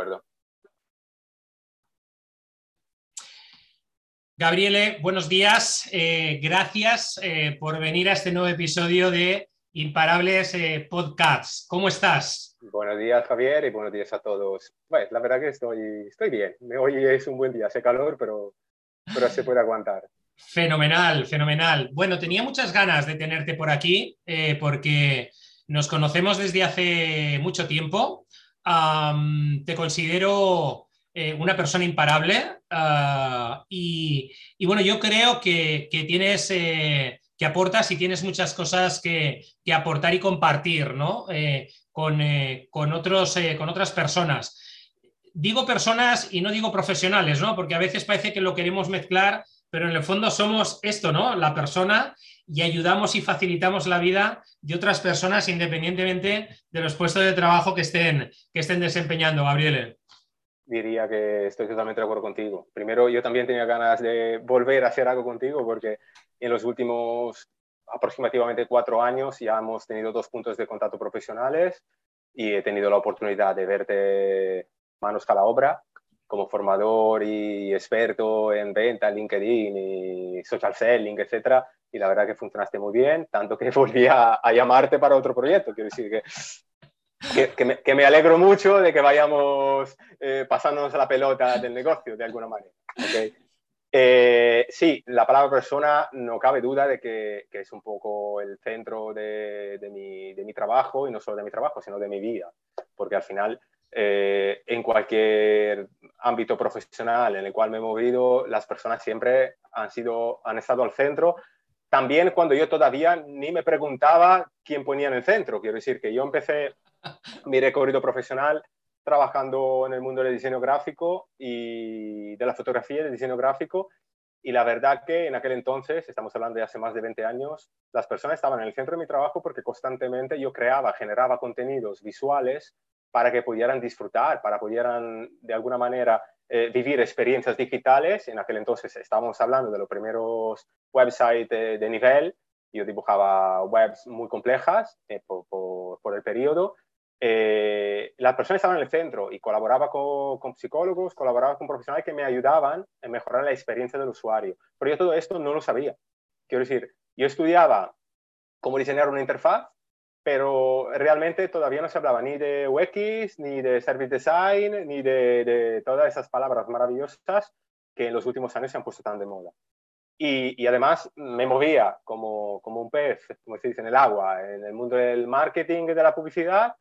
acuerdo. Gabriele, buenos días. Eh, gracias eh, por venir a este nuevo episodio de Imparables eh, Podcasts. ¿Cómo estás? Buenos días, Javier, y buenos días a todos. Bueno, la verdad que estoy, estoy bien. Hoy es un buen día, hace calor, pero, pero se puede aguantar. Fenomenal, fenomenal. Bueno, tenía muchas ganas de tenerte por aquí porque nos conocemos desde hace mucho tiempo. Te considero eh, una persona imparable ah, y, bueno, yo creo que, tienes, eh, que aportas y tienes muchas cosas que, aportar y compartir ¿no? Eh, con, con, otros, con otras personas. Digo personas y no digo profesionales, ¿no? porque a veces parece que lo queremos mezclar, pero en el fondo somos esto, ¿no? La persona y ayudamos y facilitamos la vida de otras personas independientemente de los puestos de trabajo que estén, que estén desempeñando, Gabriele diría que estoy totalmente de acuerdo contigo. Primero, yo también tenía ganas de volver a hacer algo contigo porque en los últimos aproximadamente cuatro años ya hemos tenido dos puntos de contacto profesionales y he tenido la oportunidad de verte manos a la obra como formador y experto en venta, LinkedIn y social selling, etcétera, y la verdad que funcionaste muy bien, tanto que volví a, a llamarte para otro proyecto. Quiero decir que que, me, alegro mucho de que vayamos eh, pasándonos la pelota del negocio de alguna manera. Eh, sí, la palabra persona no cabe duda de que, es un poco el centro de, mi, trabajo y no solo de mi trabajo, sino de mi vida, porque al final eh, en cualquier ámbito profesional en el cual me he movido, las personas siempre han, sido, han estado al centro. También cuando yo todavía ni me preguntaba quién ponía en el centro. Quiero decir que yo empecé mi recorrido profesional trabajando en el mundo del diseño gráfico y de la fotografía del diseño gráfico. Y la verdad que en aquel entonces, estamos hablando de hace más de 20 años, las personas estaban en el centro de mi trabajo porque constantemente yo creaba, generaba contenidos visuales para que pudieran disfrutar, para pudieran de alguna manera eh, vivir experiencias digitales. En aquel entonces estábamos hablando de los primeros websites de, nivel. Yo dibujaba webs muy complejas eh, por, el periodo eh, las personas estaban en el centro y colaboraba con, psicólogos, colaboraba con profesionales que me ayudaban a mejorar la experiencia del usuario. Pero yo todo esto no lo sabía. Quiero decir, yo estudiaba cómo diseñar una interfaz, pero realmente todavía no se hablaba ni de UX, ni de Service Design, ni de, todas esas palabras maravillosas que en los últimos años se han puesto tan de moda. Y, además me movía como, como un pez, como se dice, en el agua, en el mundo del marketing y de la publicidad,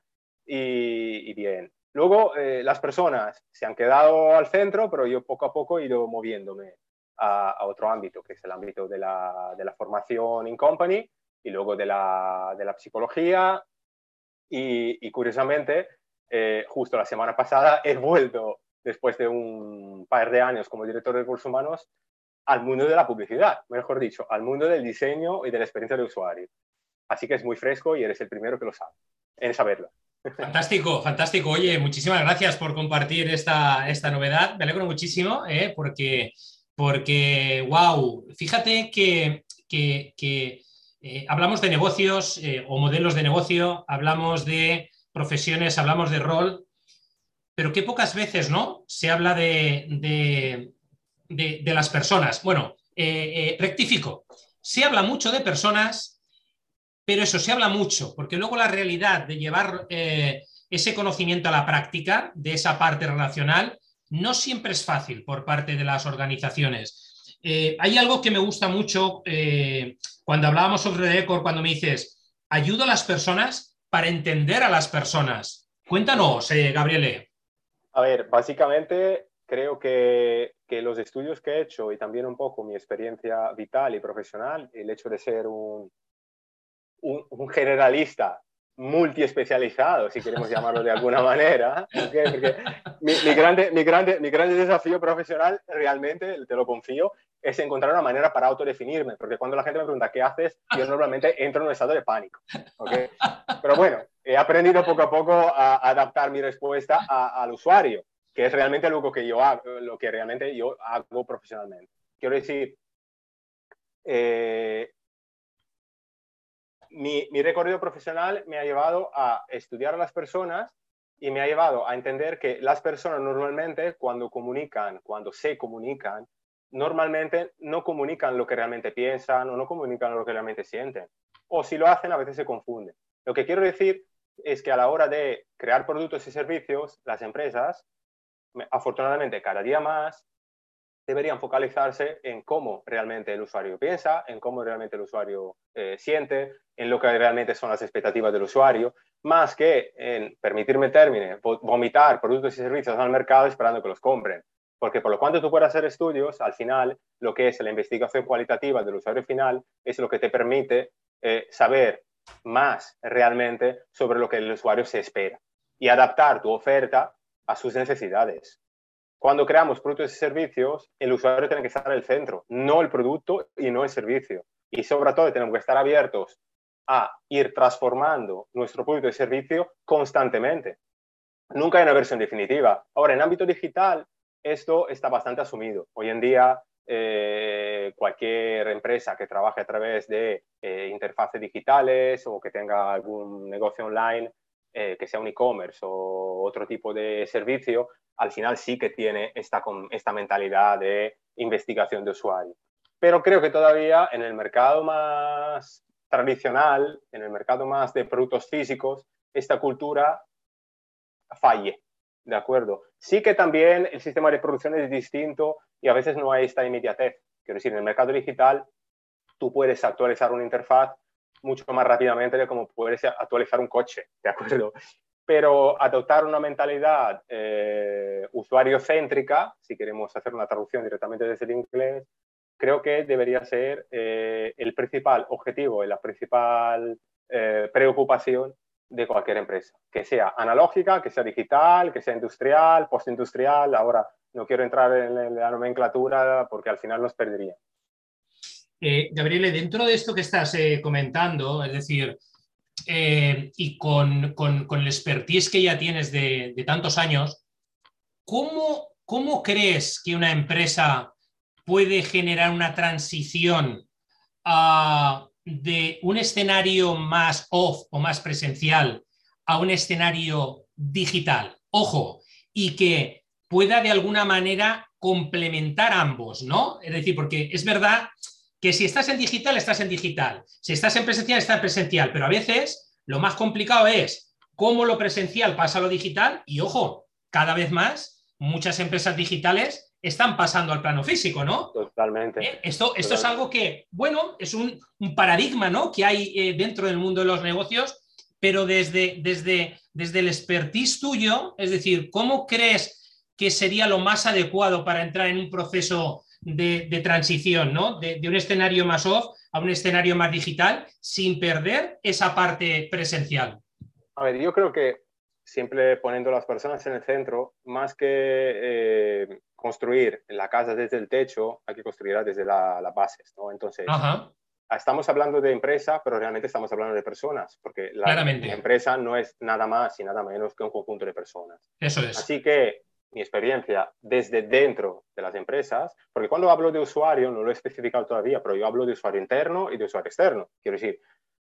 y, bien. Luego eh, las personas se han quedado al centro, pero yo poco a poco he ido moviéndome a, otro ámbito, que es el ámbito de la, de la formación in company y luego de la, de la psicología. Y, curiosamente, eh, justo la semana pasada he vuelto, después de un par de años como director de recursos humanos, al mundo de la publicidad, mejor dicho, al mundo del diseño y de la experiencia del usuario. Así que es muy fresco y eres el primero que lo sabe, en saberlo. Fantástico, fantástico. Oye, muchísimas gracias por compartir esta, esta novedad. Me alegro muchísimo ¿eh? porque, porque, wow, fíjate que, eh, hablamos de negocios eh, o modelos de negocio, hablamos de profesiones, hablamos de rol, pero qué pocas veces ¿no? se habla de, de las personas. Bueno, rectifico, se habla mucho de personas pero eso se habla mucho, porque luego la realidad de llevar eh, ese conocimiento a la práctica, de esa parte relacional, no siempre es fácil por parte de las organizaciones. Eh, hay algo que me gusta mucho eh, cuando hablábamos sobre Record, cuando me dices, ayudo a las personas para entender a las personas. Cuéntanos, Gabriele. A ver, básicamente creo que, que, los estudios que he hecho y también un poco mi experiencia vital y profesional, el hecho de ser un, un, generalista multiespecializado, si queremos llamarlo de alguna manera, mi, grande, mi, grande, mi grande desafío profesional, realmente, te lo confío, es encontrar una manera para autodefinirme, porque cuando la gente me pregunta qué haces, yo normalmente entro en un estado de pánico. Pero bueno, he aprendido poco a poco a adaptar mi respuesta al usuario, que es realmente lo que yo hago, lo que realmente yo hago profesionalmente. Quiero decir, eh, mi, recorrido profesional me ha llevado a estudiar a las personas y me ha llevado a entender que las personas normalmente cuando comunican, cuando se comunican, normalmente no comunican lo que realmente piensan o no comunican lo que realmente sienten. O si lo hacen, a veces se confunden. Lo que quiero decir es que a la hora de crear productos y servicios, las empresas, afortunadamente cada día más, deberían focalizarse en cómo realmente el usuario piensa, en cómo realmente el usuario eh, siente, en lo que realmente son las expectativas del usuario, más que en, permitirme término, vomitar productos y servicios al mercado esperando que los compren. Porque por lo cuanto tú puedas hacer estudios, al final lo que es la investigación cualitativa del usuario final es lo que te permite eh, saber más realmente sobre lo que el usuario se espera y adaptar tu oferta a sus necesidades. Cuando creamos productos y servicios, el usuario tiene que estar en el centro, no el producto y no el servicio. Y sobre todo tenemos que estar abiertos a ir transformando nuestro producto y servicio constantemente. Nunca hay una versión definitiva. Ahora, en ámbito digital, esto está bastante asumido. Hoy en día, eh, cualquier empresa que trabaje a través de eh, interfaces digitales o que tenga algún negocio online, eh, que sea un e-commerce o otro tipo de servicio, al final sí que tiene esta, esta mentalidad de investigación de usuario. Pero creo que todavía en el mercado más tradicional, en el mercado más de productos físicos, esta cultura falle, ¿de acuerdo? Sí que también el sistema de producción es distinto y a veces no hay esta inmediatez. Quiero decir, en el mercado digital tú puedes actualizar una interfaz mucho más rápidamente de como puedes actualizar un coche, ¿de acuerdo? Pero adoptar una mentalidad eh, usuario-céntrica, si queremos hacer una traducción directamente desde el inglés, creo que debería ser eh, el principal objetivo y la principal eh, preocupación de cualquier empresa, que sea analógica, que sea digital, que sea industrial, postindustrial. Ahora no quiero entrar en la nomenclatura porque al final nos perdería. Gabriele, dentro de esto que estás comentando, es decir, eh, y con, con, el expertise que ya tienes de, tantos años, ¿cómo, ¿cómo, crees que una empresa puede generar una transición de un escenario más off o más presencial a un escenario digital? Ojo, y que pueda de alguna manera complementar ambos, ¿no? Es decir, porque es verdad que si estás en digital, estás en digital. Si estás en presencial, estás en presencial. Pero a veces lo más complicado es cómo lo presencial pasa a lo digital y, ojo, cada vez más muchas empresas digitales están pasando al plano físico, ¿no? Totalmente. ¿Eh? Esto, esto es algo que, bueno, es un, paradigma, ¿no? Que hay eh, dentro del mundo de los negocios, pero desde, desde, desde el expertise tuyo, es decir, ¿cómo crees que sería lo más adecuado para entrar en un proceso de, transición, ¿no? De, un escenario más off a un escenario más digital sin perder esa parte presencial. A ver, yo creo que siempre poniendo a las personas en el centro, más que eh, construir la casa desde el techo, hay que construirla desde las bases, ¿no? Entonces, estamos hablando de empresa, pero realmente estamos hablando de personas, porque la, la, empresa no es nada más y nada menos que un conjunto de personas. Eso es. Así que mi experiencia desde dentro de las empresas, porque cuando hablo de usuario, no lo he especificado todavía, pero yo hablo de usuario interno y de usuario externo. Quiero decir,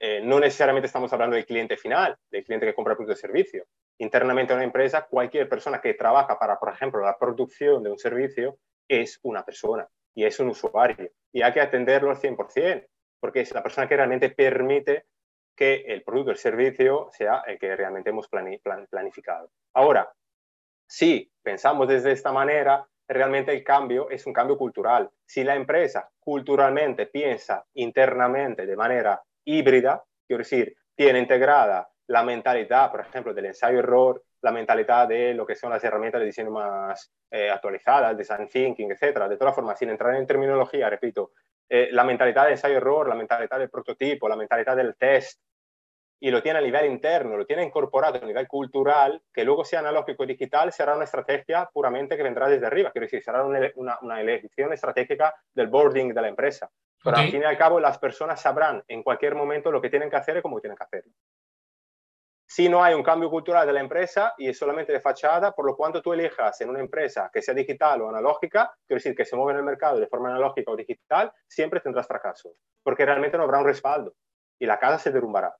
eh, no necesariamente estamos hablando del cliente final, del cliente que compra el producto de servicio. Internamente en una empresa, cualquier persona que trabaja para, por ejemplo, la producción de un servicio es una persona y es un usuario. Y hay que atenderlo al 100%, porque es la persona que realmente permite que el producto, el servicio, sea el que realmente hemos planificado. Ahora, si pensamos desde esta manera, realmente el cambio es un cambio cultural. Si la empresa culturalmente piensa internamente de manera híbrida, quiero decir, tiene integrada la mentalidad, por ejemplo, del ensayo-error, la mentalidad de lo que son las herramientas de diseño más eh, actualizadas, design thinking, etcétera. De todas formas, sin entrar en terminología, repito, eh, la mentalidad de ensayo-error, la mentalidad del prototipo, la mentalidad del test, y lo tiene a nivel interno, lo tiene incorporado a nivel cultural, que luego sea analógico y digital, será una estrategia puramente que vendrá desde arriba. Quiero decir, será una, una, elección estratégica del boarding de la empresa. Pero al fin y al cabo, las personas sabrán en cualquier momento lo que tienen que hacer y cómo tienen que hacerlo. Si no hay un cambio cultural de la empresa y es solamente de fachada, por lo cuanto tú elijas en una empresa que sea digital o analógica, quiero decir que se mueve en el mercado de forma analógica o digital, siempre tendrás fracaso, porque realmente no habrá un respaldo y la casa se derrumbará.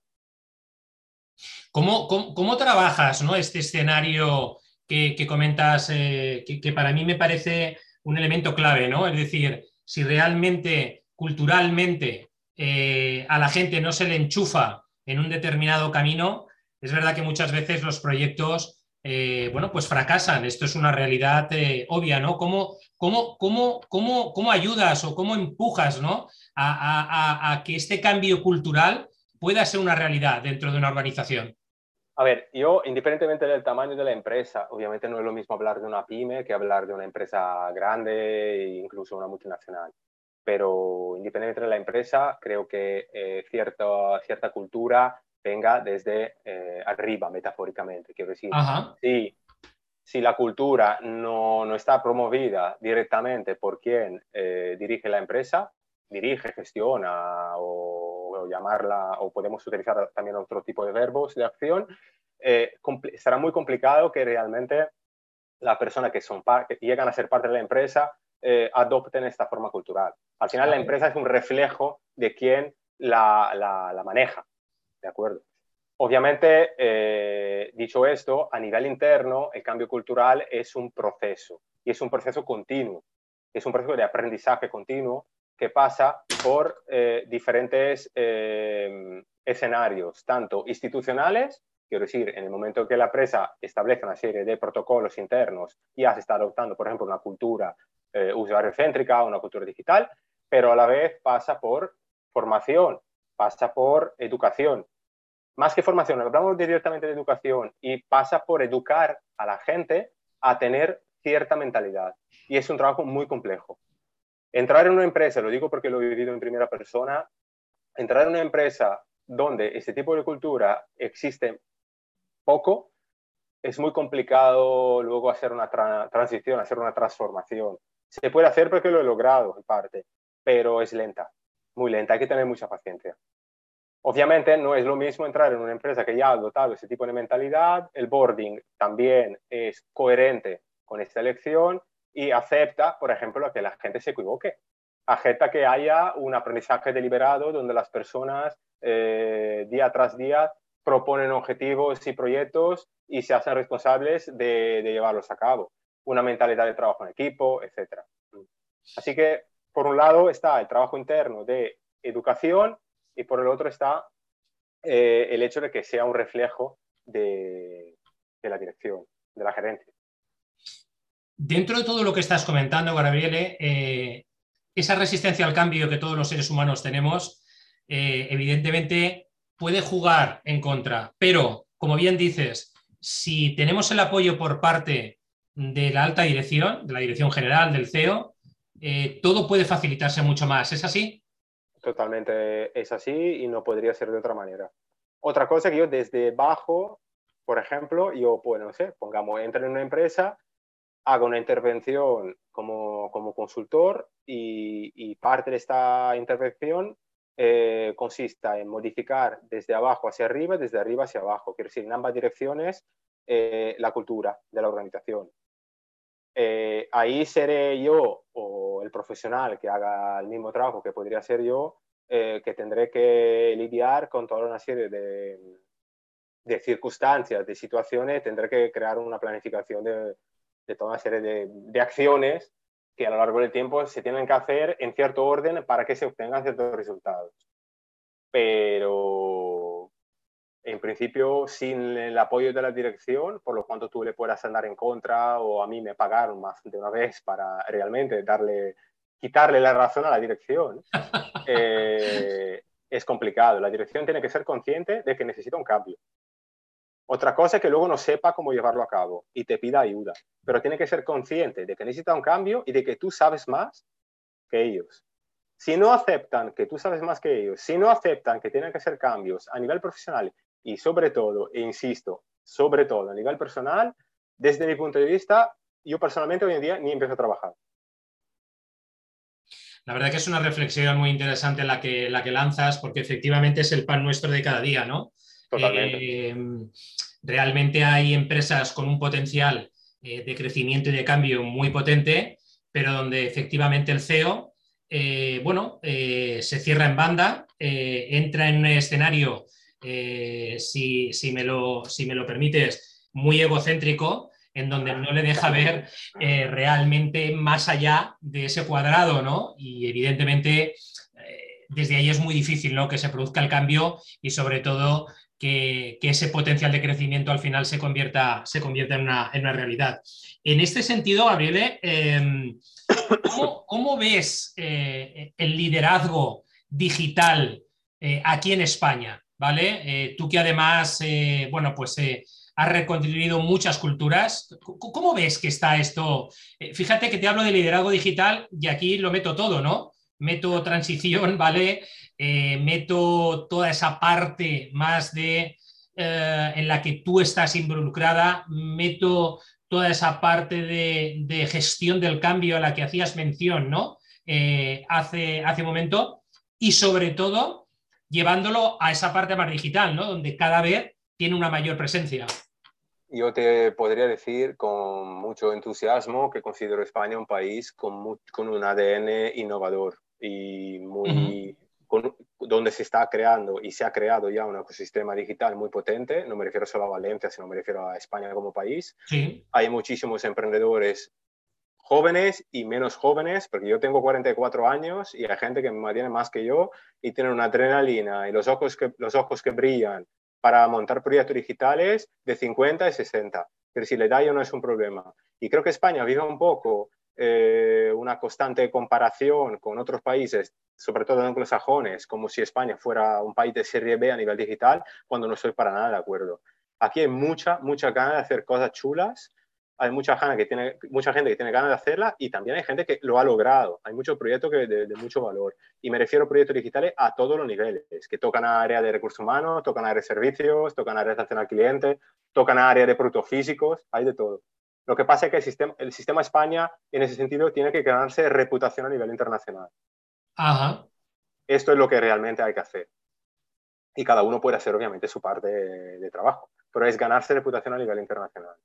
¿Cómo, cómo, trabajas ¿no? este escenario que, comentas, eh, que, para mí me parece un elemento clave, ¿no? Es decir, si realmente, culturalmente, eh, a la gente no se le enchufa en un determinado camino, es verdad que muchas veces los proyectos, eh, bueno, pues fracasan. Esto es una realidad obvia, ¿no? ¿Cómo, cómo, cómo, cómo, ayudas o cómo empujas, ¿no? a que este cambio cultural pueda ser una realidad dentro de una organización? A ver, yo, independientemente del tamaño de la empresa, obviamente no es lo mismo hablar de una pyme que hablar de una empresa grande e incluso una multinacional. Pero independientemente de la empresa, creo que eh, cierta, cierta cultura venga desde eh, arriba, metafóricamente. Quiero decir, si, si, la cultura no, no, está promovida directamente por quien eh, dirige la empresa, dirige, gestiona o llamarla, o podemos utilizar también otro tipo de verbos de acción, eh, será muy complicado que realmente la persona que, son que llegan a ser parte de la empresa eh, adopten esta forma cultural. Al final la empresa es un reflejo de quien la, la, maneja, ¿de acuerdo? Obviamente, eh, dicho esto, a nivel interno, el cambio cultural es un proceso y es un proceso continuo, es un proceso de aprendizaje continuo que pasa por eh, diferentes eh, escenarios, tanto institucionales, quiero decir, en el momento que la empresa establece una serie de protocolos internos, ya se está adoptando, por ejemplo, una cultura eh, usuario-céntrica, una cultura digital, pero a la vez pasa por formación, pasa por educación. Más que formación, hablamos directamente de educación y pasa por educar a la gente a tener cierta mentalidad. Y es un trabajo muy complejo. Entrar en una empresa, lo digo porque lo he vivido en primera persona, entrar en una empresa donde este tipo de cultura existe poco, es muy complicado luego hacer una transición, hacer una transformación. Se puede hacer porque lo he logrado en parte, pero es lenta, muy lenta, hay que tener mucha paciencia. Obviamente no es lo mismo entrar en una empresa que ya ha dotado ese tipo de mentalidad, el boarding también es coherente con esta elección y acepta, por ejemplo, que la gente se equivoque. Acepta que haya un aprendizaje deliberado donde las personas eh, día tras día proponen objetivos y proyectos y se hacen responsables de, llevarlos a cabo. Una mentalidad de trabajo en equipo, etc. Así que, por un lado, está el trabajo interno de educación y por el otro está eh, el hecho de que sea un reflejo de, de la dirección, de la gerencia. Dentro de todo lo que estás comentando, Gabriele, eh, esa resistencia al cambio que todos los seres humanos tenemos, eh, evidentemente puede jugar en contra, pero como bien dices, si tenemos el apoyo por parte de la alta dirección, de la dirección general, del CEO, eh, todo puede facilitarse mucho más. ¿Es así? Totalmente es así y no podría ser de otra manera. Otra cosa que yo desde bajo, por ejemplo, yo, pues no sé, pongamos, entro en una empresa hago una intervención como, como consultor y, parte de esta intervención eh, consiste en modificar desde abajo hacia arriba, desde arriba hacia abajo, quiero decir, en ambas direcciones eh, la cultura de la organización. Eh, ahí seré yo o el profesional que haga el mismo trabajo que podría ser yo, que tendré que lidiar con toda una serie de, de circunstancias, de situaciones, tendré que crear una planificación de, de toda una serie de, acciones que a lo largo del tiempo se tienen que hacer en cierto orden para que se obtengan ciertos resultados. Pero en principio, sin el apoyo de la dirección, por lo cuanto tú le puedas andar en contra o a mí me pagaron más de una vez para realmente darle, quitarle la razón a la dirección, eh, es complicado. La dirección tiene que ser consciente de que necesita un cambio. Otra cosa es que luego no sepa cómo llevarlo a cabo y te pida ayuda, pero tiene que ser consciente de que necesita un cambio y de que tú sabes más que ellos. Si no aceptan que tú sabes más que ellos, si no aceptan que tienen que hacer cambios a nivel profesional y sobre todo, e insisto, sobre todo a nivel personal, desde mi punto de vista, yo personalmente hoy en día ni empiezo a trabajar. La verdad que es una reflexión muy interesante la que, la que lanzas, porque efectivamente es el pan nuestro de cada día, ¿no? Eh, realmente hay empresas con un potencial eh, de crecimiento y de cambio muy potente, pero donde efectivamente el CEO, eh, bueno, se cierra en banda, entra en un escenario eh, si, me lo, si me lo permites, muy egocéntrico, en donde no le deja ver eh, realmente más allá de ese cuadrado, ¿no? Y evidentemente desde ahí es muy difícil, ¿no? Que se produzca el cambio y sobre todo que, ese potencial de crecimiento al final se convierta, se convierta en, una, realidad. En este sentido, Gabriele, em, ¿cómo, ves eh, el liderazgo digital eh, aquí en España? ¿Vale? Eh, tú que además, bueno, pues has reconstruido muchas culturas. ¿Cómo ves que está esto? fíjate que te hablo de liderazgo digital y aquí lo meto todo, ¿no? Meto transición, ¿vale? Eh, meto toda esa parte más de eh, en la que tú estás involucrada, meto toda esa parte de, gestión del cambio a la que hacías mención, ¿no? Eh, hace, hace un momento, y sobre todo llevándolo a esa parte más digital, ¿no? Donde cada vez tiene una mayor presencia. Yo te podría decir con mucho entusiasmo que considero España un país con, con un ADN innovador y muy, donde se está creando y se ha creado ya un ecosistema digital muy potente, no me refiero solo a Valencia, sino me refiero a España como país. Hay muchísimos emprendedores jóvenes y menos jóvenes, porque yo tengo 44 años y hay gente que me tiene más que yo y tiene una adrenalina y los ojos que, los ojos que brillan para montar proyectos digitales de 50 y 60. Pero si la edad ya no es un problema. Y creo que España vive un poco eh, una constante comparación con otros países, sobre todo anglosajones, como si España fuera un país de serie B a nivel digital, cuando no estoy para nada de acuerdo. Aquí hay mucha, mucha ganas de hacer cosas chulas, hay mucha, que tiene, mucha gente que tiene ganas de hacerla y también hay gente que lo ha logrado. Hay muchos proyectos que de, mucho valor. Y me refiero a proyectos digitales a todos los niveles, que tocan a área de recursos humanos, tocan a área de servicios, tocan a área de atención al cliente, tocan a área de productos físicos, hay de todo. Lo que pasa es que el sistema, el sistema España, en ese sentido, tiene que ganarse reputación a nivel internacional. Esto es lo que realmente hay que hacer. Y cada uno puede hacer, obviamente, su parte de, trabajo, pero es ganarse reputación a nivel internacional.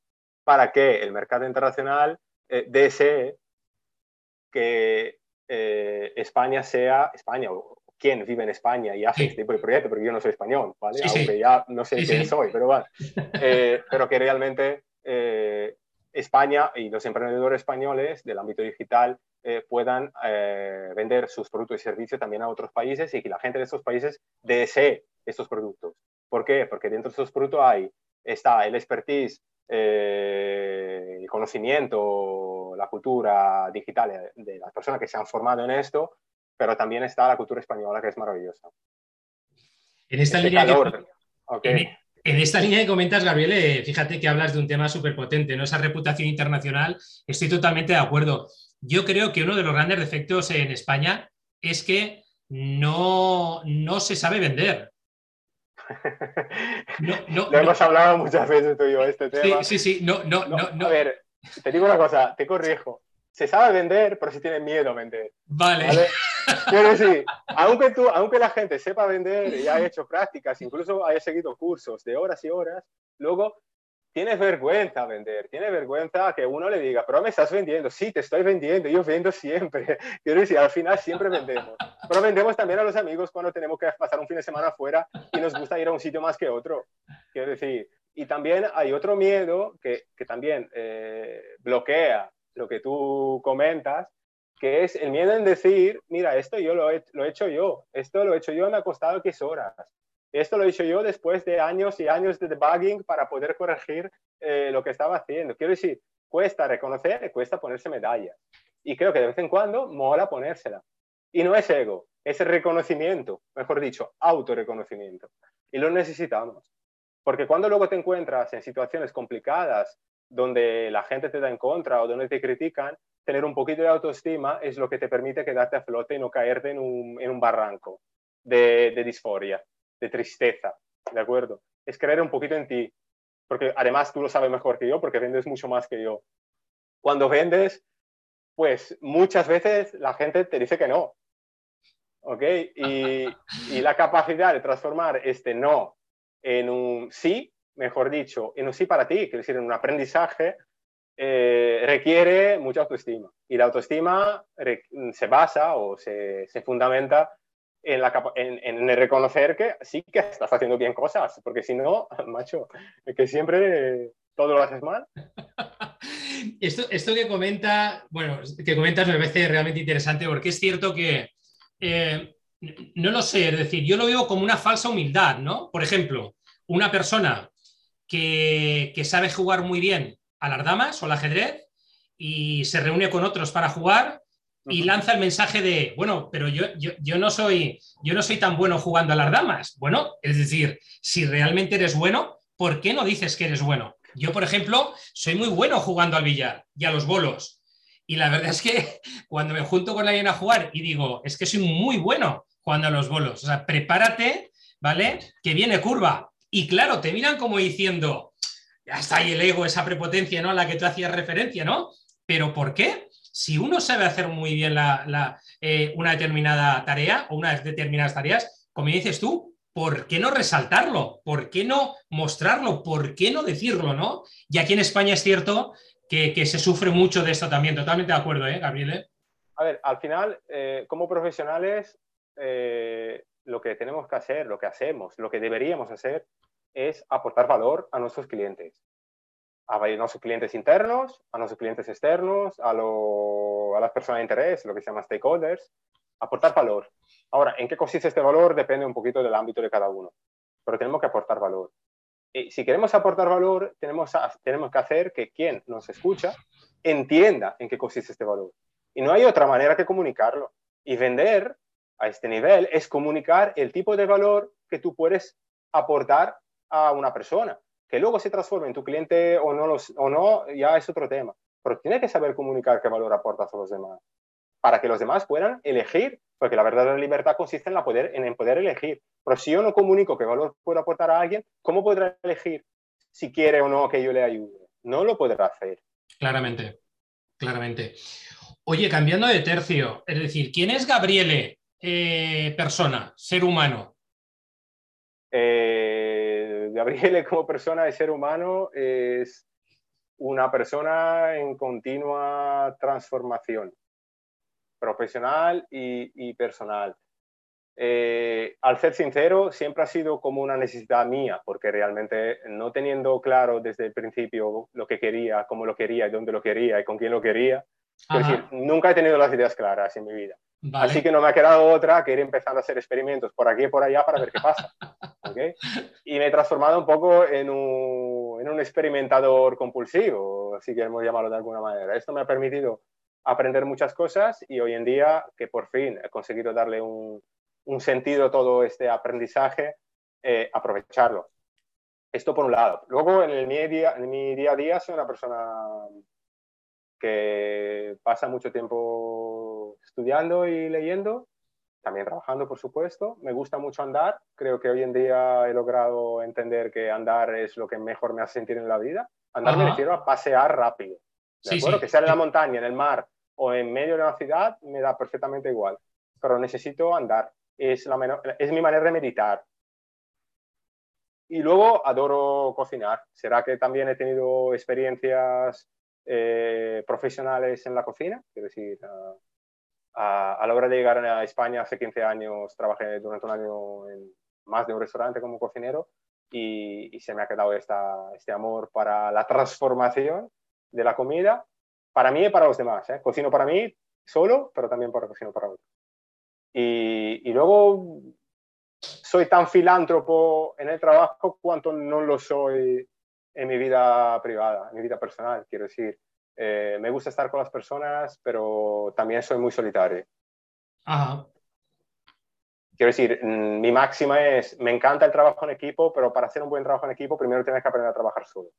Para que el mercado internacional eh, desee que eh, España sea, España o quien vive en España y hace este tipo de proyecto, porque yo no soy español, ¿vale? Aunque ya no sé quién soy, pero bueno. Eh, pero que realmente España y los emprendedores españoles del ámbito digital eh, puedan eh, vender sus productos y servicios también a otros países y que la gente de esos países desee estos productos. ¿Por qué? Porque dentro de esos productos hay, está el expertise, eh, el conocimiento, la cultura digital de las personas que se han formado en esto, pero también está la cultura española que es maravillosa. En esta línea en esta línea que comentas, Gabriel, fíjate que hablas de un tema súper potente, ¿no? Esa reputación internacional, estoy totalmente de acuerdo. Yo creo que uno de los grandes defectos en España es que no, no se sabe vender. Lo hemos hablado muchas veces tú y yo este tema. Sí, sí, sí. No, no, no, A ver, te digo una cosa, te corrijo se sabe vender, pero se tiene miedo a vender. Vale. Quiero decir, aunque, tú, aunque la gente sepa vender y haya hecho prácticas, incluso haya seguido cursos de horas y horas, luego tienes vergüenza vender, tienes vergüenza que uno le diga, pero me estás vendiendo, sí, te estoy vendiendo, yo vendo siempre. Quiero decir, al final siempre vendemos. Pero vendemos también a los amigos cuando tenemos que pasar un fin de semana afuera y nos gusta ir a un sitio más que otro. Quiero decir, y también hay otro miedo que, que también eh, bloquea lo que tú comentas, que es el miedo en decir, mira, esto yo lo he, lo he hecho yo, esto lo he hecho yo, me ha costado X horas, esto lo he hecho yo después de años y años de debugging para poder corregir eh, lo que estaba haciendo. Quiero decir, cuesta reconocer, cuesta ponerse medallas. Y creo que de vez en cuando mola ponérsela. Y no es ego, es reconocimiento, mejor dicho, autorreconocimiento. Y lo necesitamos. Porque cuando luego te encuentras en situaciones complicadas donde la gente te da en contra o donde te critican, tener un poquito de autoestima es lo que te permite quedarte a flote y no caerte en un, en un barranco de, de, disforia, de tristeza, ¿de acuerdo? Es creer un poquito en ti, porque además tú lo sabes mejor que yo, porque vendes mucho más que yo. Cuando vendes, pues muchas veces la gente te dice que no, ¿ok? Y, y la capacidad de transformar este no en un sí mejor dicho, en un sí para ti, quiere decir, en un aprendizaje, eh, requiere mucha autoestima. Y la autoestima se basa o se, se, fundamenta en, la, en, reconocer que sí que estás haciendo bien cosas, porque si no, macho, que siempre todo lo haces mal. esto, esto que comenta, bueno, que comentas me parece realmente interesante porque es cierto que eh, no lo sé, es decir, yo lo veo como una falsa humildad, ¿no? Por ejemplo, una persona que, que sabe jugar muy bien a las damas o al ajedrez y se reúne con otros para jugar y lanza el mensaje de, bueno, pero yo, yo, no soy, yo no soy tan bueno jugando a las damas. Bueno, es decir, si realmente eres bueno, ¿por qué no dices que eres bueno? Yo, por ejemplo, soy muy bueno jugando al billar y a los bolos. Y la verdad es que cuando me junto con alguien a jugar y digo, es que soy muy bueno jugando a los bolos, o sea, prepárate, ¿vale? Que viene curva. Y claro, te miran como diciendo, ya está ahí el ego, esa prepotencia, ¿no? A la que tú hacías referencia, ¿no? Pero ¿por qué? Si uno sabe hacer muy bien eh, una determinada tarea o unas determinadas tareas, como dices tú, ¿por qué no resaltarlo? ¿Por qué no mostrarlo? ¿Por qué no decirlo, no? Y aquí en España es cierto que, se sufre mucho de esto también. Totalmente de acuerdo, ¿eh, Gabriel? A ver, al final, eh, como profesionales, eh, lo que tenemos que hacer, lo que hacemos, lo que deberíamos hacer es aportar valor a nuestros clientes a nuestros clientes internos, a nuestros clientes externos, a, las personas de interés, lo que se llama stakeholders, aportar valor. Ahora, ¿en qué consiste este valor? Depende un poquito del ámbito de cada uno, pero tenemos que aportar valor. Y si queremos aportar valor, tenemos, tenemos que hacer que quien nos escucha entienda en qué consiste este valor. Y no hay otra manera que comunicarlo. Y vender a este nivel es comunicar el tipo de valor que tú puedes aportar a una persona. Que luego se transforme en tu cliente o no, los, o no, ya es otro tema. Pero tienes que saber comunicar qué valor aportas a los demás para que los demás puedan elegir, porque la verdadera libertad consiste en, la poder, en poder elegir. Pero si yo no comunico qué valor puedo aportar a alguien, ¿cómo podrá elegir si quiere o no que yo le ayude? No lo podrá hacer. Claramente, claramente. Oye, cambiando de tercio, es decir, ¿quién es Gabriele, eh, persona, ser humano? Eh, Gabriele como persona y ser humano es una persona en continua transformación, profesional y, personal. Eh, al ser sincero, siempre ha sido como una necesidad mía, porque realmente no teniendo claro desde el principio lo que quería, cómo lo quería, y dónde lo quería y con quién lo quería, decir, nunca he tenido las ideas claras en mi vida. Así que no me ha quedado otra que ir empezando a hacer experimentos por aquí y por allá para ver qué pasa. Y me he transformado un poco en un, en un, experimentador compulsivo, si queremos llamarlo de alguna manera. Esto me ha permitido aprender muchas cosas y hoy en día que por fin he conseguido darle un, un sentido a todo este aprendizaje, eh, aprovecharlo. Esto por un lado. Luego, en, el, mi, día, en mi día a día, soy una persona que pasa mucho tiempo estudiando y leyendo, también trabajando, por supuesto. Me gusta mucho andar. Creo que hoy en día he logrado entender que andar es lo que mejor me hace sentir en la vida. Andar me refiero a pasear rápido. ¿De acuerdo? Que sea en la montaña, en el mar o en medio de una ciudad, me da perfectamente igual. Pero necesito andar. Es, la es mi manera de meditar. Y luego adoro cocinar. ¿Será que también he tenido experiencias eh, profesionales en la cocina, quiero decir, a, la hora de llegar a España hace 15 años trabajé durante un año en más de un restaurante como cocinero y, se me ha quedado esta, este amor para la transformación de la comida, para mí y para los demás. ¿eh? Cocino para mí solo, pero también para cocino para otros. Y, y luego soy tan filántropo en el trabajo cuanto no lo soy en mi vida privada, en mi vida personal, quiero decir. Eh, me gusta estar con las personas, pero también soy muy solitario. Ajá. Quiero decir, mm, mi máxima es, me encanta el trabajo en equipo, pero para hacer un buen trabajo en equipo, primero tienes que aprender a trabajar solo.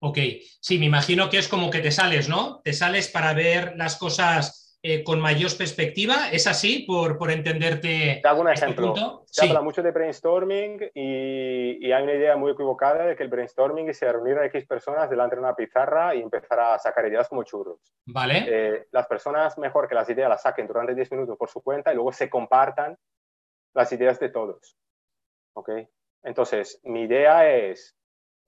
Ok, sí, me imagino que es como que te sales, ¿no? Te sales para ver las cosas eh, con mayor perspectiva. ¿Es así, por, por entenderte? Te hago un este ejemplo. Se habla mucho de brainstorming y, y, hay una idea muy equivocada de que el brainstorming es reunir a X personas delante de una pizarra y empezar a sacar ideas como churros. Vale. Eh, las personas mejor que las ideas las saquen durante 10 minutos por su cuenta y luego se compartan las ideas de todos. ¿Ok? Entonces, mi idea es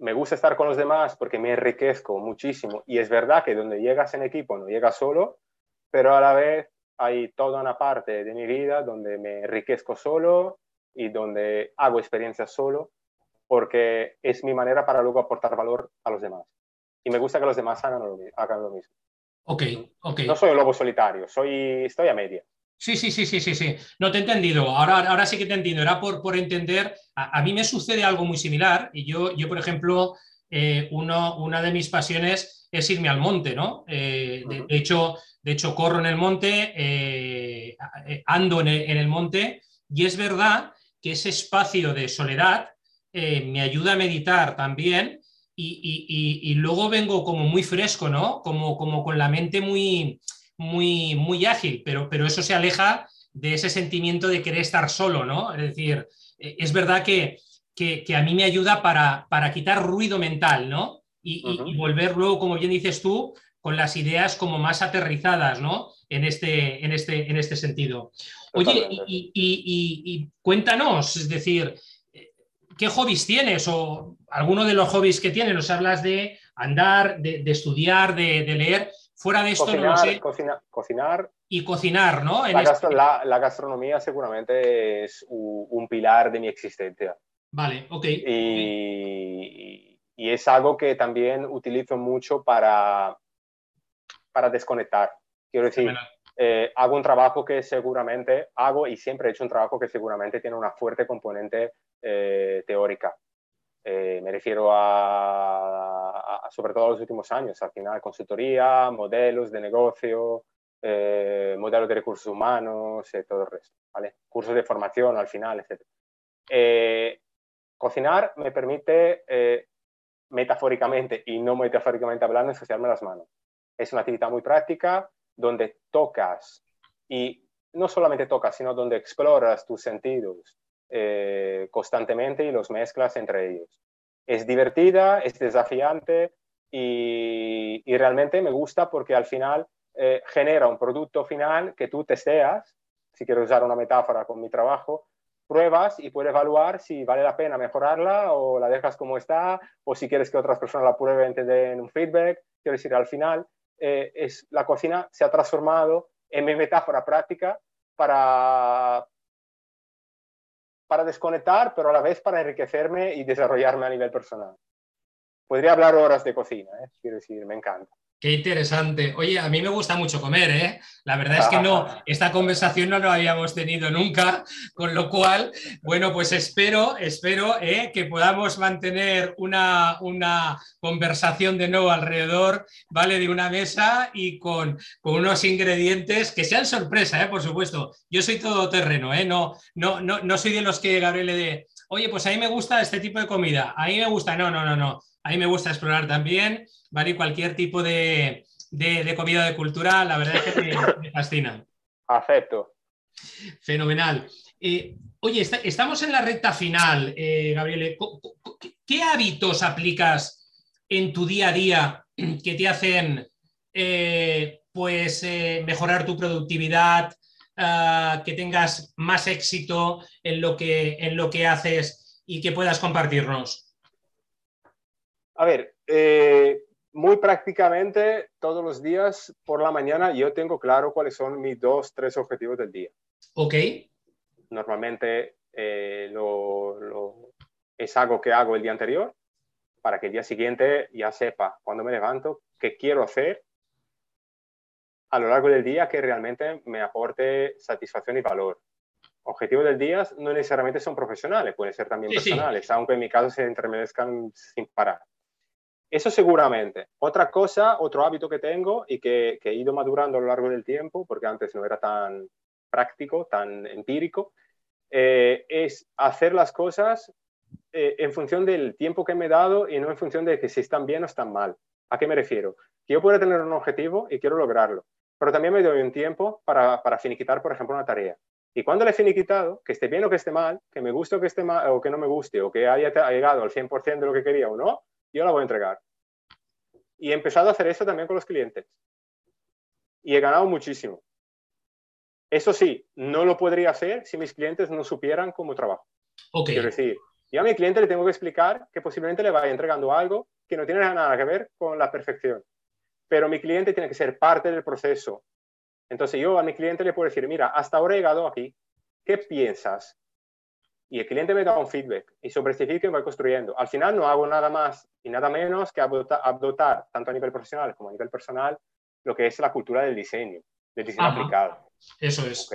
me gusta estar con los demás porque me enriquezco muchísimo y es verdad que donde llegas en equipo no llegas solo, pero a la vez hay toda una parte de mi vida donde me enriquezco solo y donde hago experiencias solo, porque es mi manera para luego aportar valor a los demás. Y me gusta que los demás hagan lo, hagan lo mismo. Ok, ok. No soy un lobo solitario, soy, estoy a media. Sí, sí, sí, sí, sí, sí. No te he entendido. Ahora, ahora sí que te entiendo. Era por, por entender. A, mí me sucede algo muy similar. Y yo, yo por ejemplo, eh, uno, una de mis pasiones es irme al monte, ¿no? Eh, de, hecho, de hecho, corro en el monte, eh, ando en el, monte, y es verdad que ese espacio de soledad me ayuda a meditar también. Y, y, luego vengo como muy fresco, ¿no? Como, como con la mente muy, muy, muy ágil, pero, pero eso se aleja de ese sentimiento de querer estar solo, ¿no? Es decir, es verdad que, que, a mí me ayuda para, para, quitar ruido mental, ¿no? Y, volver luego, como bien dices tú, con las ideas como más aterrizadas, ¿no? En este, en este, en este sentido. Oye, y, cuéntanos, es decir, ¿qué hobbies tienes? O alguno de los hobbies que tienes, nos hablas de andar, de, estudiar, de, de leer. Fuera de esto, cocinar, no sé. cocinar. Y cocinar, ¿no? Este la, gastronomía seguramente es un, pilar de mi existencia. Vale, ok. Y, y, es algo que también utilizo mucho para, para desconectar. Quiero decir, eh, hago un trabajo que seguramente hago y siempre he hecho un trabajo que seguramente tiene una fuerte componente eh, teórica. Eh, me refiero a, sobre todo a los últimos años, al final consultoría, modelos de negocio, eh, modelos de recursos humanos, eh, todo el resto, ¿vale? Cursos de formación al final, etc. cocinar me permite, metafóricamente y no metafóricamente hablando, ensuciarme las manos. Es una actividad muy práctica donde tocas y no solamente tocas, sino donde exploras tus sentidos, eh, constantemente y los mezclas entre ellos. Es divertida, es desafiante y, realmente me gusta porque al final eh, genera un producto final que tú testeas, si quiero usar una metáfora con mi trabajo, pruebas y puedes evaluar si vale la pena mejorarla o la dejas como está o si quieres que otras personas la prueben te den un feedback. Quiero decir, al final eh, es, la cocina se ha transformado en mi metáfora práctica para, para desconectar, pero a la vez para enriquecerme y desarrollarme a nivel personal. Podría hablar horas de cocina, ¿eh? quiero decir, me encanta. Qué interesante. Oye, a mí me gusta mucho comer, ¿eh? La verdad es que no, esta conversación no la habíamos tenido nunca, con lo cual, bueno, pues espero, espero ¿eh? que podamos mantener una, una, conversación de nuevo alrededor, ¿vale? De una mesa y con, con unos ingredientes que sean sorpresa, ¿eh? Por supuesto. Yo soy todo terreno, ¿eh? No, no, no, no soy de los que Gabriel le de, oye, pues a mí me gusta este tipo de comida, a mí me gusta, no, no, no, no. A mí me gusta explorar también, ¿vale? Cualquier tipo de, comida de cultura, la verdad es que me, fascina. Acepto. Fenomenal. Eh, oye, estamos en la recta final, eh, Gabriele. ¿Qué hábitos aplicas en tu día a día que te hacen eh, pues, mejorar tu productividad, ah, que tengas más éxito en lo, que, en lo que haces y que puedas compartirnos? A ver, eh, muy prácticamente todos los días por la mañana yo tengo claro cuáles son mis dos, tres objetivos del día. Ok. Normalmente eh, lo, es algo que hago el día anterior para que el día siguiente ya sepa cuando me levanto qué quiero hacer a lo largo del día que realmente me aporte satisfacción y valor. Objetivos del día no necesariamente son profesionales, pueden ser también personales, aunque en mi caso se entremezcan sin parar. Eso seguramente. Otra cosa, otro hábito que tengo y que, he ido madurando a lo largo del tiempo, porque antes no era tan práctico, tan empírico, eh, es hacer las cosas eh, en función del tiempo que me he dado y no en función de que si están bien o están mal. ¿A qué me refiero? Que yo puedo tener un objetivo y quiero lograrlo, pero también me doy un tiempo para, para finiquitar, por ejemplo, una tarea. Y cuando le he finiquitado, que esté bien o que esté mal, que me guste o que esté mal, o que no me guste, o que haya llegado al 100% de lo que quería o no, yo la voy a entregar. Y he empezado a hacer eso también con los clientes. Y he ganado muchísimo. Eso sí, no lo podría hacer si mis clientes no supieran cómo trabajo. Okay. Quiero decir, yo a mi cliente le tengo que explicar que posiblemente le vaya entregando algo que no tiene nada que ver con la perfección. Pero mi cliente tiene que ser parte del proceso Entonces yo a mi cliente le puedo decir, mira, hasta ahora he llegado aquí, ¿qué piensas? Y el cliente me da un feedback y sobre ese feedback voy construyendo. Al final no hago nada más y nada menos que adoptar, tanto a nivel profesional como a nivel personal, lo que es la cultura del diseño, del diseño aplicado. Eso es.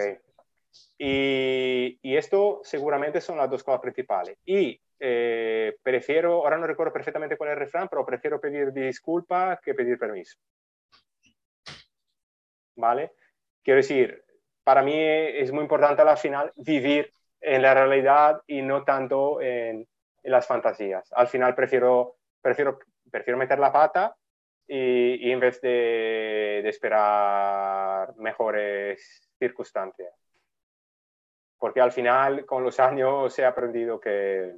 Y, y, esto seguramente son las dos cosas principales. Y eh, prefiero, ahora no recuerdo perfectamente cuál es el refrán, pero prefiero pedir disculpa que pedir permiso. ¿Vale? Quiero decir, para mí es muy importante al final vivir en la realidad y no tanto en, las fantasías. Al final prefiero, prefiero, prefiero meter la pata y, en vez de, de, esperar mejores circunstancias. Porque al final, con los años, he aprendido que,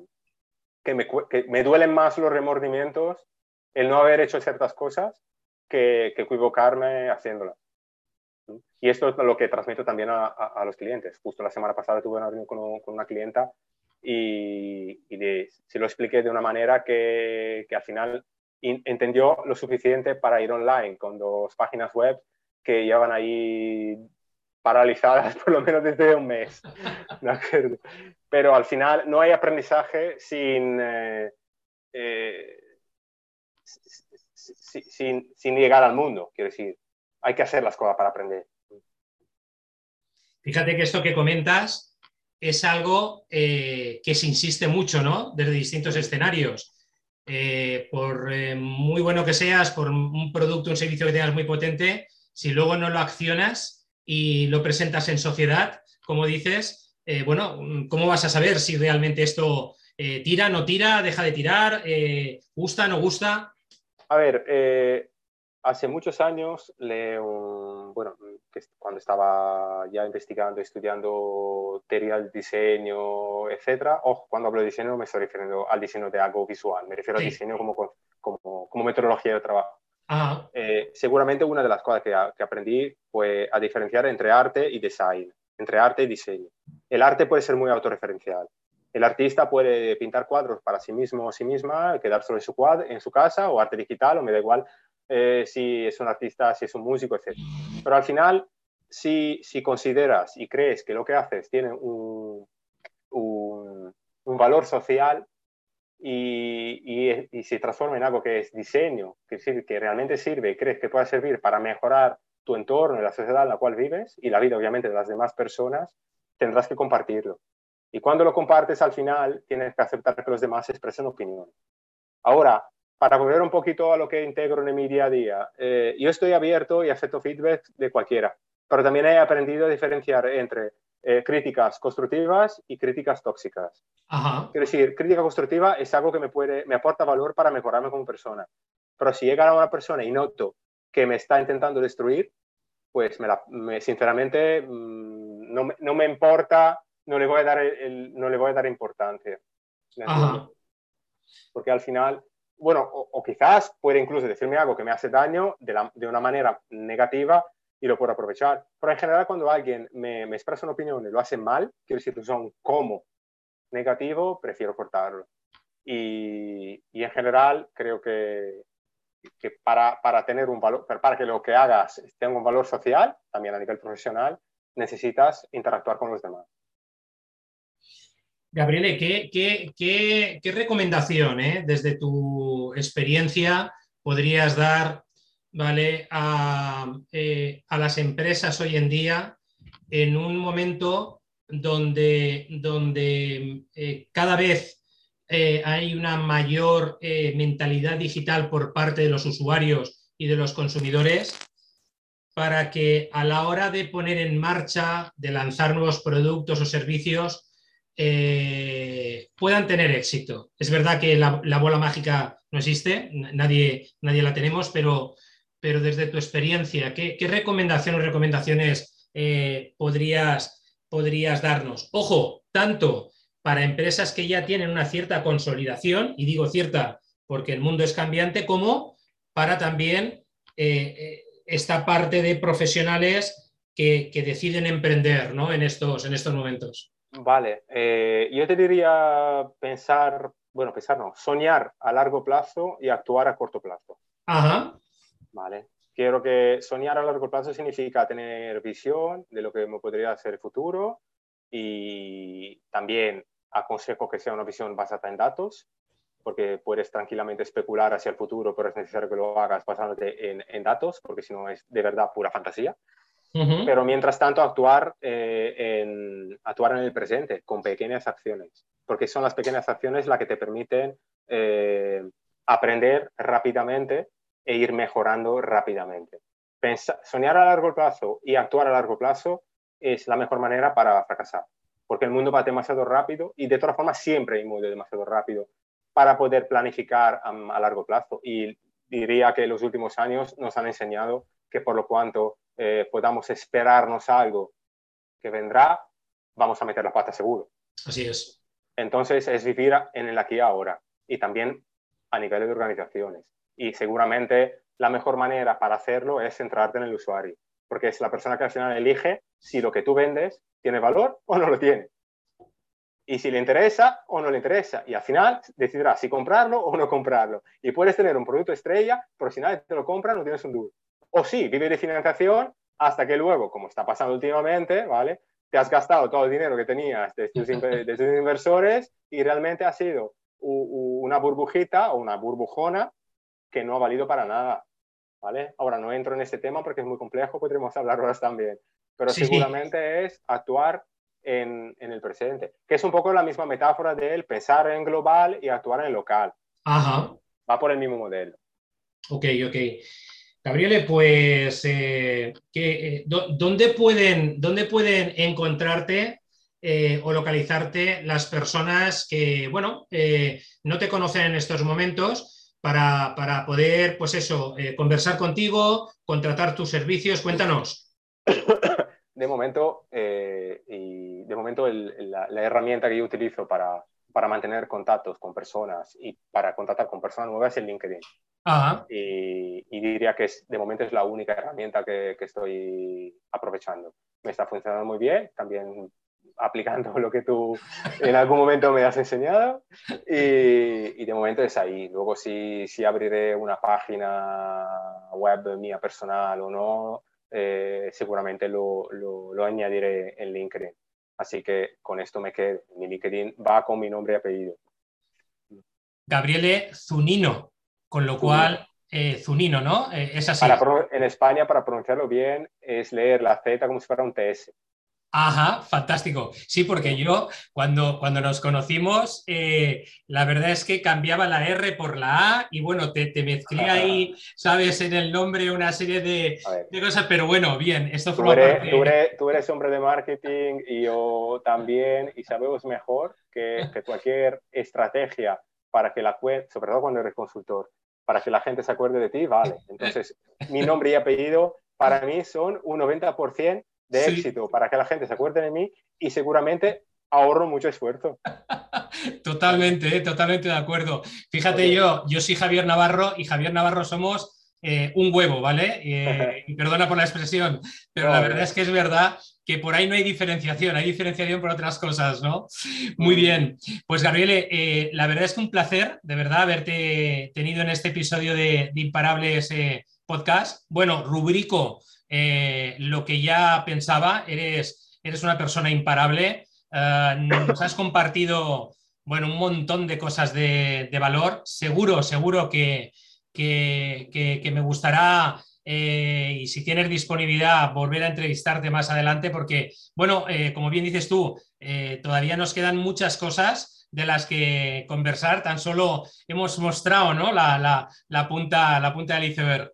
que me, que me duelen más los remordimientos el no haber hecho ciertas cosas que, que equivocarme haciéndolas. Y esto es lo que transmito también a, los clientes. Justo la semana pasada tuve una reunión con, una clienta y, y se lo expliqué de una manera que, al final entendió lo suficiente para ir online con dos páginas web que llevan ahí paralizadas por lo menos desde un mes. Pero al final no hay aprendizaje sin, eh, eh, sin, llegar al mundo, quiero decir. Hay que hacer las cosas para aprender. Fíjate que esto que comentas es algo eh, que se insiste mucho, ¿no? Desde distintos escenarios. por muy bueno que seas, por un producto, un servicio que tengas muy potente, si luego no lo accionas, y lo presentas en sociedad, como dices, eh, bueno, ¿cómo vas a saber si realmente esto eh, tira, no tira, deja de tirar, eh, gusta, no gusta? A ver, hace muchos años, bueno, cuando estaba ya investigando, estudiando teoría del diseño, etcétera, ojo, cuando hablo de diseño me estoy refiriendo al diseño de algo visual, me refiero al diseño como, como, como metodología de trabajo. Eh, seguramente una de las cosas que, aprendí fue a diferenciar entre arte y design, entre arte y diseño. El arte puede ser muy autorreferencial. El artista puede pintar cuadros para sí mismo o sí misma, quedar solo en su, en su casa o arte digital, o me da igual eh, si es un artista, si es un músico, etc. Pero al final, si, si consideras y crees que lo que haces tiene un, un, valor social, y, y, se transforma en algo que es diseño, que, que realmente sirve y crees que pueda servir para mejorar tu entorno y la sociedad en la cual vives y la vida obviamente de las demás personas, tendrás que compartirlo. Y cuando lo compartes al final tienes que aceptar que los demás expresen opinión. Ahora, para volver un poquito a lo que integro en mi día a día, eh, yo estoy abierto y acepto feedback de cualquiera, pero también he aprendido a diferenciar entre eh, críticas constructivas y críticas tóxicas. Quiero decir, crítica constructiva es algo que me, puede, me aporta valor para mejorarme como persona. Pero si llega a una persona y noto que me está intentando destruir, pues me sinceramente mm, no, no, me importa, no le voy a dar, el, no le voy a dar importancia. Porque al final, bueno, o, quizás puede incluso decirme algo que me hace daño de, la, de una manera negativa y lo puedo aprovechar. Pero en general, cuando alguien me, me expresa una opinión y lo hace mal, quiero decir que son como negativo, prefiero cortarlo. Y, y en general, creo que, que para, para, tener un valor, para que lo que hagas tenga un valor social, también a nivel profesional, necesitas interactuar con los demás. Gabriele, ¿qué, recomendación eh, desde tu experiencia podrías dar ¿vale? Eh, a, las empresas hoy en día en un momento donde, donde eh, cada vez hay una mayor mentalidad digital por parte de los usuarios y de los consumidores para que a la hora de poner en marcha, de lanzar nuevos productos o servicios, puedan tener éxito. Es verdad que la, la, bola mágica no existe, nadie, nadie la tenemos, pero pero desde tu experiencia, ¿qué, recomendaciones recomendaciones eh, podrías, podrías darnos? Ojo, tanto para empresas que ya tienen una cierta consolidación, y digo cierta porque el mundo es cambiante, como para también eh, eh, esta parte de profesionales que, deciden emprender ¿no? en, estos, en estos momentos. Vale, yo te diría pensar, bueno, pensar no, soñar a largo plazo y actuar a corto plazo. Ajá. ¿vale? quiero que soñar a largo plazo significa tener visión de lo que me podría hacer el futuro y también aconsejo que sea una visión basada en datos, porque puedes tranquilamente especular hacia el futuro, pero es necesario que lo hagas basándote en, datos, porque si no es de verdad pura fantasía. Pero mientras tanto, actuar, eh, en, actuar en el presente con pequeñas acciones, porque son las pequeñas acciones las que te permiten eh, aprender rápidamente e ir mejorando rápidamente. soñar a largo plazo y actuar a largo plazo es la mejor manera para fracasar, porque el mundo va demasiado rápido y de todas formas siempre hay mundo demasiado rápido para poder planificar a, largo plazo. Y diría que los últimos años nos han enseñado que por lo cuanto eh, podamos esperarnos algo que vendrá, vamos a meter la pata seguro. Así es. Entonces es vivir en el aquí y ahora y también a nivel de organizaciones. Y seguramente la mejor manera para hacerlo es centrarte en el usuario, porque es la persona que al final elige si lo que tú vendes tiene valor o no lo tiene y si le interesa o no le interesa. Y al final decidirá si comprarlo o no comprarlo. Y puedes tener un producto estrella, pero si nadie te lo compra, no tienes un duro. O sí, vive de financiación hasta que luego, como está pasando últimamente, ¿vale? Te has gastado todo el dinero que tenías de tus, inversores y realmente ha sido una burbujita o una burbujona que no ha valido para nada. ¿Vale? Ahora no entro en este tema porque es muy complejo, podremos hablarlo también. Pero seguramente es actuar en, el presente, que es un poco la misma metáfora de él, pensar en global y actuar en local. Ajá. Va por el mismo modelo. Ok, ok. Gabriele, pues, eh, eh, ¿dónde, pueden, ¿dónde pueden encontrarte eh, o localizarte las personas que, bueno, no te conocen en estos momentos para, para poder, pues eso, conversar contigo, contratar tus servicios? Cuéntanos. de momento, y de momento la, herramienta que yo utilizo para, para, mantener contactos con personas y para contactar con personas nuevas es el LinkedIn. Y, diría que es, de momento es la única herramienta que, que, estoy aprovechando. Me está funcionando muy bien, también aplicando lo que tú en algún momento me has enseñado y, y de momento es ahí. Luego si, si abriré una página web mía personal o no, eh, seguramente lo, lo, añadiré en LinkedIn. Así que con esto me quedo. Mi LinkedIn va con mi nombre y apellido. Gabriele Zunino, con lo cual, eh, Zunino, ¿no? Eh, es así. en España, para pronunciarlo bien, es leer la Z como si fuera un TS. Ajá, fantástico. Sí, porque yo cuando, cuando nos conocimos, eh, la verdad es que cambiaba la R por la A y bueno, te, te mezclé ahí, sabes, en el nombre una serie de, cosas, pero bueno, bien, esto forma tú eres, tú, eres, tú eres, hombre de marketing y yo también, y sabemos mejor que, que cualquier estrategia para que la sobre todo cuando eres consultor, para que la gente se acuerde de ti, vale. Entonces, mi nombre y apellido para mí son un 90% de éxito para que la gente se acuerde de mí y seguramente ahorro mucho esfuerzo. totalmente, eh, totalmente de acuerdo. Fíjate yo, yo soy Javier Navarro y Javier Navarro somos eh, un huevo, ¿vale? Eh, y perdona por la expresión, pero la verdad es que es verdad que por ahí no hay diferenciación, hay diferenciación por otras cosas, ¿no? Muy bien. Pues Gabriele, la verdad es que un placer, de verdad, haberte tenido en este episodio de, de Imparables Podcast. Bueno, rubrico eh, lo que ya pensaba, eres, eres una persona imparable, eh, nos has compartido bueno, un montón de cosas de, valor, seguro, seguro que, que, me gustará eh, y si tienes disponibilidad, volver a entrevistarte más adelante, porque, bueno, como bien dices tú, todavía nos quedan muchas cosas de las que conversar, tan solo hemos mostrado ¿no? la, punta, la punta del iceberg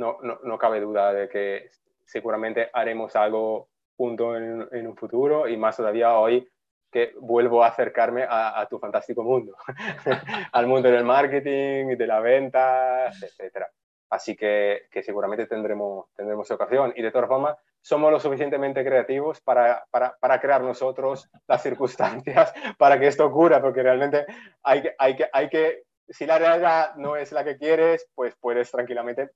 no, no, cabe duda de que seguramente haremos algo junto en, un futuro y más todavía hoy que vuelvo a acercarme a, tu fantástico mundo, al mundo del marketing, de la venta, etc. Así que, seguramente tendremos, tendremos ocasión. Y de todas formas, somos lo suficientemente creativos para, para, para, crear nosotros las circunstancias para que esto ocurra, porque realmente hay que, hay que, hay que, si la realidad no es la que quieres, pues puedes tranquilamente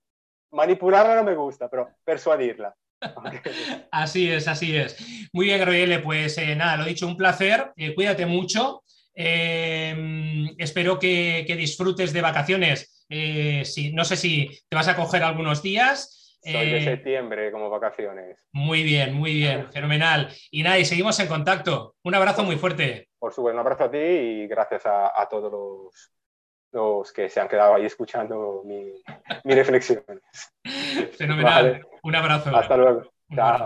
manipularla no me gusta, pero persuadirla. así es, así es. Muy bien, Royele, pues eh, nada, lo dicho, un placer. Eh, cuídate mucho. Eh, espero que, disfrutes de vacaciones sí, no sé si te vas a coger algunos días. Soy de septiembre como vacaciones. Muy bien, muy bien, fenomenal. Y nada, y seguimos en contacto. Un abrazo muy fuerte. Por supuesto, un abrazo a ti y gracias a, todos los, los, que se han quedado ahí escuchando mi, mi reflexión. Fenomenal. Un abrazo. Hasta luego. Chao.